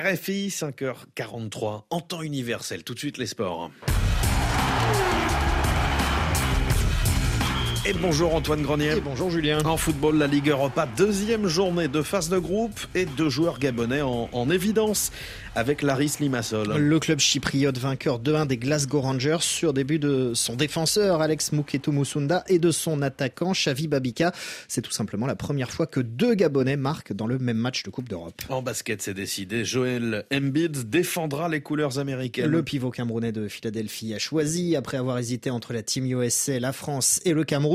RFI, 5h43, en temps universel. Tout de suite les sports. Et bonjour Antoine Grenier. Et bonjour Julien. En football, la Ligue Europa, deuxième journée de phase de groupe et deux joueurs gabonais en, en évidence avec Laris Limassol. Le club chypriote vainqueur 2-1 des Glasgow Rangers sur début de son défenseur Alex Muketu Musunda et de son attaquant Xavi Babika. C'est tout simplement la première fois que deux Gabonais marquent dans le même match de Coupe d'Europe. En basket, c'est décidé. Joel Embiid défendra les couleurs américaines. Le pivot camerounais de Philadelphie a choisi, après avoir hésité entre la Team USA, la France et le Cameroun.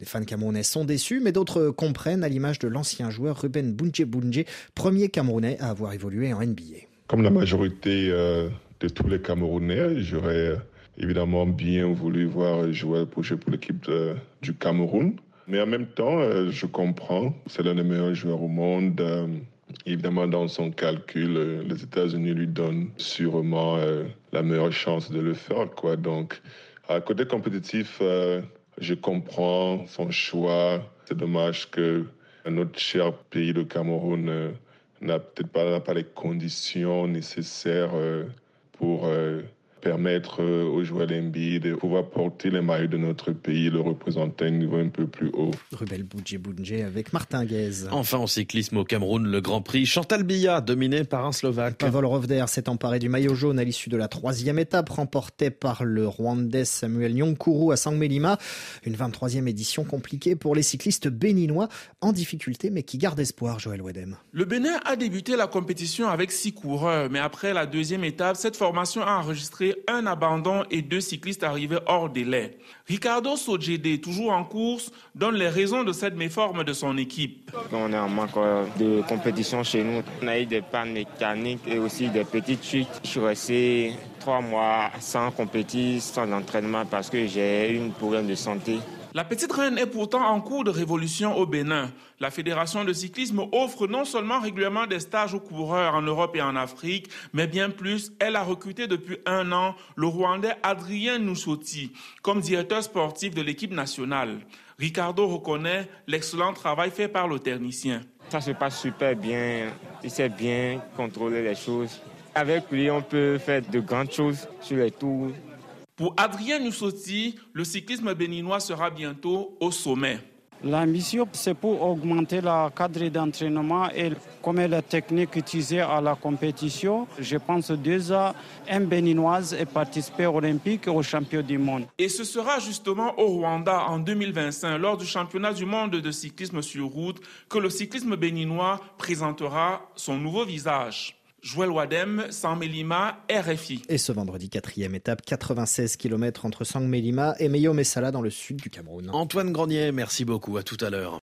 Les fans camerounais sont déçus, mais d'autres comprennent, à l'image de l'ancien joueur Ruben Bunje Bunje, premier Camerounais à avoir évolué en NBA. Comme la majorité euh, de tous les Camerounais, j'aurais euh, évidemment bien voulu voir jouer pour l'équipe du Cameroun. Mais en même temps, euh, je comprends, c'est l'un des meilleurs joueurs au monde. Évidemment, dans son calcul, les États-Unis lui donnent sûrement la meilleure chance de le faire. Donc, à côté compétitif, je comprends son choix. C'est dommage que notre cher pays, le Cameroun, n'a peut-être pas, pas, les conditions nécessaires euh, pour euh, permettre euh, aux joueurs d'NBA de pouvoir porter les maillots de notre pays, le représenter à un niveau un peu plus haut. Rubel Boudjé Boudjé avec Martin Guez. Enfin en cyclisme au Cameroun, le Grand Prix Chantal Billa, dominé par un Slovaque. Pavel Rovder s'est emparé du maillot jaune à l'issue de la troisième étape, remportée par le Rwandais Samuel Nyonkuru à Sangmelima. Une 23e édition compliquée pour les cyclistes béninois, en difficulté mais qui gardent espoir, Joël Wedem. Le Bénin a débuté la compétition avec six coureurs, mais après la deuxième étape, cette formation a enregistré un abandon et deux cyclistes arrivés hors délai. Ricardo Sojede, toujours en course, donne les raisons de cette méforme de son équipe. On est en manque euh, de compétition chez nous. On a eu des pannes mécaniques et aussi des petites chutes. Je suis resté trois mois sans compétition, sans entraînement parce que j'ai une problème de santé. La petite reine est pourtant en cours de révolution au Bénin. La Fédération de cyclisme offre non seulement régulièrement des stages aux coureurs en Europe et en Afrique, mais bien plus, elle a recruté depuis un an le Rwandais Adrien Noussoti comme directeur sportif de l'équipe nationale. Ricardo reconnaît l'excellent travail fait par le technicien. Ça se passe super bien, il sait bien contrôler les choses. Avec lui, on peut faire de grandes choses sur les tours. Pour Adrien Nussotti, le cyclisme béninois sera bientôt au sommet. La mission, c'est pour augmenter le cadre d'entraînement et comme la technique utilisée à la compétition. Je pense déjà un béninoise est participé aux Olympiques et aux championnats du monde. Et ce sera justement au Rwanda en 2025, lors du championnat du monde de cyclisme sur route, que le cyclisme béninois présentera son nouveau visage. Joël Wadem, Sangmelima, RFI. Et ce vendredi, quatrième étape, 96 km entre Sangmelima et Meyo Messala dans le sud du Cameroun. Antoine Grenier, merci beaucoup. À tout à l'heure.